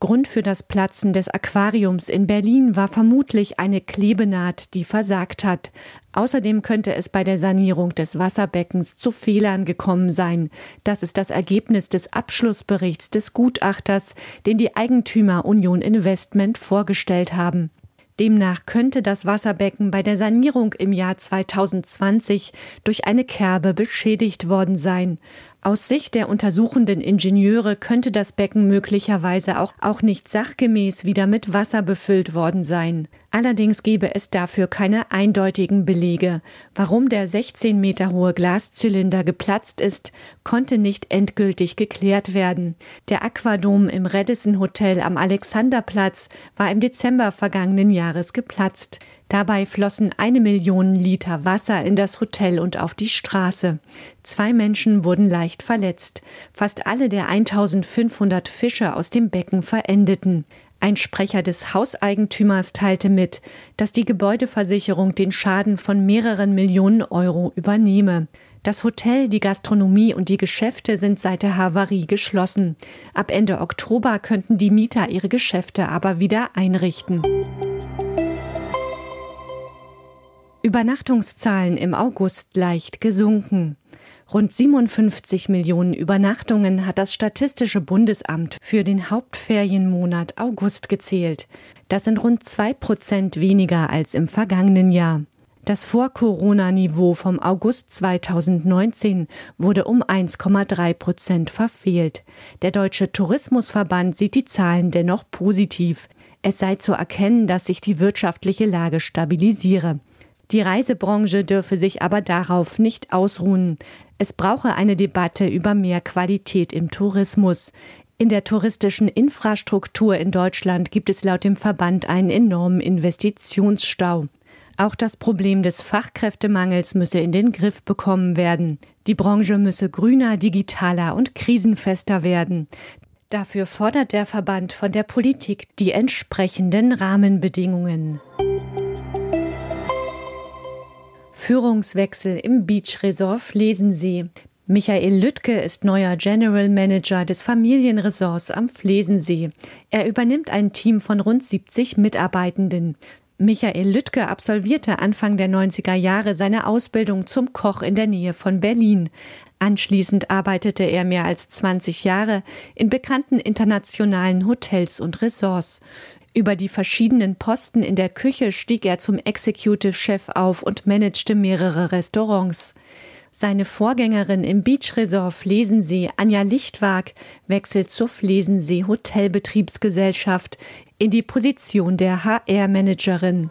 Grund für das Platzen des Aquariums in Berlin war vermutlich eine Klebenaht, die versagt hat. Außerdem könnte es bei der Sanierung des Wasserbeckens zu Fehlern gekommen sein. Das ist das Ergebnis des Abschlussberichts des Gutachters, den die Eigentümer Union Investment vorgestellt haben. Demnach könnte das Wasserbecken bei der Sanierung im Jahr 2020 durch eine Kerbe beschädigt worden sein. Aus Sicht der untersuchenden Ingenieure könnte das Becken möglicherweise auch, auch nicht sachgemäß wieder mit Wasser befüllt worden sein. Allerdings gebe es dafür keine eindeutigen Belege. Warum der 16 Meter hohe Glaszylinder geplatzt ist, konnte nicht endgültig geklärt werden. Der Aquadom im Radisson Hotel am Alexanderplatz war im Dezember vergangenen Jahres geplatzt. Dabei flossen eine Million Liter Wasser in das Hotel und auf die Straße. Zwei Menschen wurden leicht verletzt. Fast alle der 1500 Fische aus dem Becken verendeten. Ein Sprecher des Hauseigentümers teilte mit, dass die Gebäudeversicherung den Schaden von mehreren Millionen Euro übernehme. Das Hotel, die Gastronomie und die Geschäfte sind seit der Havarie geschlossen. Ab Ende Oktober könnten die Mieter ihre Geschäfte aber wieder einrichten. Übernachtungszahlen im August leicht gesunken. Rund 57 Millionen Übernachtungen hat das Statistische Bundesamt für den Hauptferienmonat August gezählt. Das sind rund zwei Prozent weniger als im vergangenen Jahr. Das Vor-Corona-Niveau vom August 2019 wurde um 1,3 Prozent verfehlt. Der Deutsche Tourismusverband sieht die Zahlen dennoch positiv. Es sei zu erkennen, dass sich die wirtschaftliche Lage stabilisiere. Die Reisebranche dürfe sich aber darauf nicht ausruhen. Es brauche eine Debatte über mehr Qualität im Tourismus. In der touristischen Infrastruktur in Deutschland gibt es laut dem Verband einen enormen Investitionsstau. Auch das Problem des Fachkräftemangels müsse in den Griff bekommen werden. Die Branche müsse grüner, digitaler und krisenfester werden. Dafür fordert der Verband von der Politik die entsprechenden Rahmenbedingungen. Führungswechsel im Beach Resort Flesensee. Michael Lüttke ist neuer General Manager des Familienresorts am Flesensee. Er übernimmt ein Team von rund 70 Mitarbeitenden. Michael Lüttke absolvierte Anfang der 90er Jahre seine Ausbildung zum Koch in der Nähe von Berlin. Anschließend arbeitete er mehr als 20 Jahre in bekannten internationalen Hotels und Resorts. Über die verschiedenen Posten in der Küche stieg er zum Executive Chef auf und managte mehrere Restaurants. Seine Vorgängerin im Beach Resort Flesensee, Anja Lichtwag, wechselt zur Flesensee Hotelbetriebsgesellschaft in die Position der HR-Managerin.